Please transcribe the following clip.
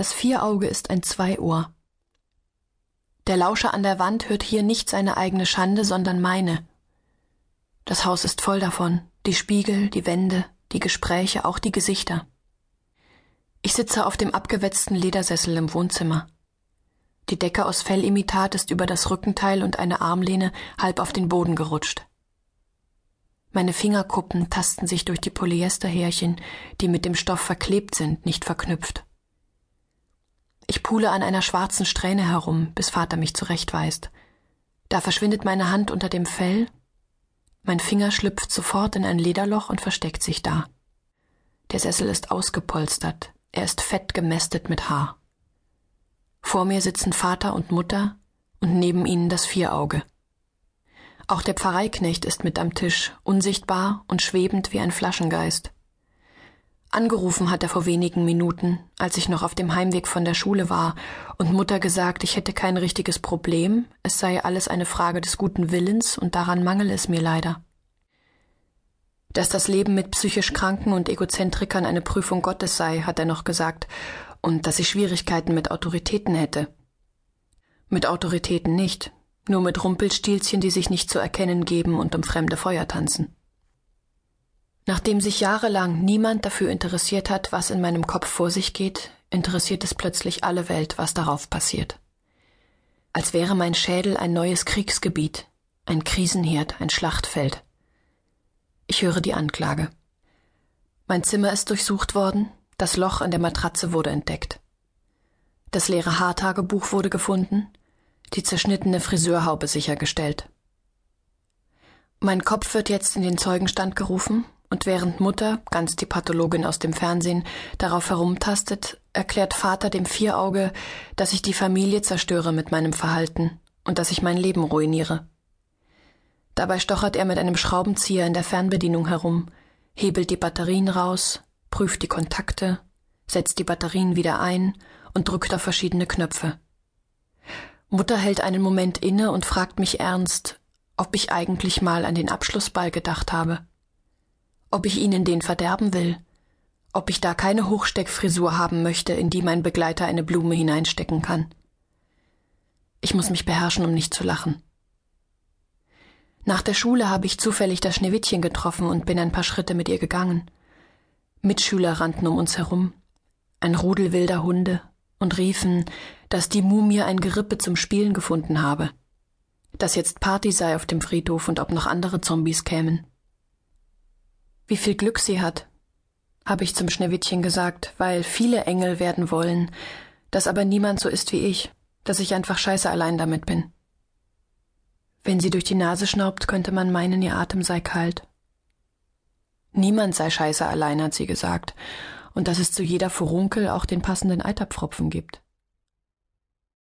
Das Vierauge ist ein Zweiohr. Der Lauscher an der Wand hört hier nicht seine eigene Schande, sondern meine. Das Haus ist voll davon, die Spiegel, die Wände, die Gespräche, auch die Gesichter. Ich sitze auf dem abgewetzten Ledersessel im Wohnzimmer. Die Decke aus Fellimitat ist über das Rückenteil und eine Armlehne halb auf den Boden gerutscht. Meine Fingerkuppen tasten sich durch die Polyesterhärchen, die mit dem Stoff verklebt sind, nicht verknüpft. Pule an einer schwarzen Strähne herum, bis Vater mich zurechtweist. Da verschwindet meine Hand unter dem Fell, mein Finger schlüpft sofort in ein Lederloch und versteckt sich da. Der Sessel ist ausgepolstert, er ist fett gemästet mit Haar. Vor mir sitzen Vater und Mutter und neben ihnen das Vierauge. Auch der Pfarreiknecht ist mit am Tisch, unsichtbar und schwebend wie ein Flaschengeist. Angerufen hat er vor wenigen Minuten, als ich noch auf dem Heimweg von der Schule war, und Mutter gesagt, ich hätte kein richtiges Problem, es sei alles eine Frage des guten Willens, und daran mangele es mir leider. Dass das Leben mit psychisch Kranken und Egozentrikern eine Prüfung Gottes sei, hat er noch gesagt, und dass ich Schwierigkeiten mit Autoritäten hätte. Mit Autoritäten nicht, nur mit Rumpelstilzchen, die sich nicht zu erkennen geben und um fremde Feuer tanzen. Nachdem sich jahrelang niemand dafür interessiert hat, was in meinem Kopf vor sich geht, interessiert es plötzlich alle Welt, was darauf passiert. Als wäre mein Schädel ein neues Kriegsgebiet, ein Krisenherd, ein Schlachtfeld. Ich höre die Anklage. Mein Zimmer ist durchsucht worden, das Loch in der Matratze wurde entdeckt. Das leere Haartagebuch wurde gefunden, die zerschnittene Friseurhaube sichergestellt. Mein Kopf wird jetzt in den Zeugenstand gerufen, und während Mutter, ganz die Pathologin aus dem Fernsehen, darauf herumtastet, erklärt Vater dem Vierauge, dass ich die Familie zerstöre mit meinem Verhalten und dass ich mein Leben ruiniere. Dabei stochert er mit einem Schraubenzieher in der Fernbedienung herum, hebelt die Batterien raus, prüft die Kontakte, setzt die Batterien wieder ein und drückt auf verschiedene Knöpfe. Mutter hält einen Moment inne und fragt mich ernst, ob ich eigentlich mal an den Abschlussball gedacht habe. Ob ich ihnen den verderben will. Ob ich da keine Hochsteckfrisur haben möchte, in die mein Begleiter eine Blume hineinstecken kann. Ich muss mich beherrschen, um nicht zu lachen. Nach der Schule habe ich zufällig das Schneewittchen getroffen und bin ein paar Schritte mit ihr gegangen. Mitschüler rannten um uns herum, ein Rudel wilder Hunde, und riefen, dass die Mumie ein Gerippe zum Spielen gefunden habe, dass jetzt Party sei auf dem Friedhof und ob noch andere Zombies kämen. Wie viel Glück sie hat, habe ich zum Schneewittchen gesagt, weil viele Engel werden wollen, dass aber niemand so ist wie ich, dass ich einfach scheiße allein damit bin. Wenn sie durch die Nase schnaubt, könnte man meinen, ihr Atem sei kalt. Niemand sei scheiße allein, hat sie gesagt, und dass es zu jeder Furunkel auch den passenden Eiterpfropfen gibt.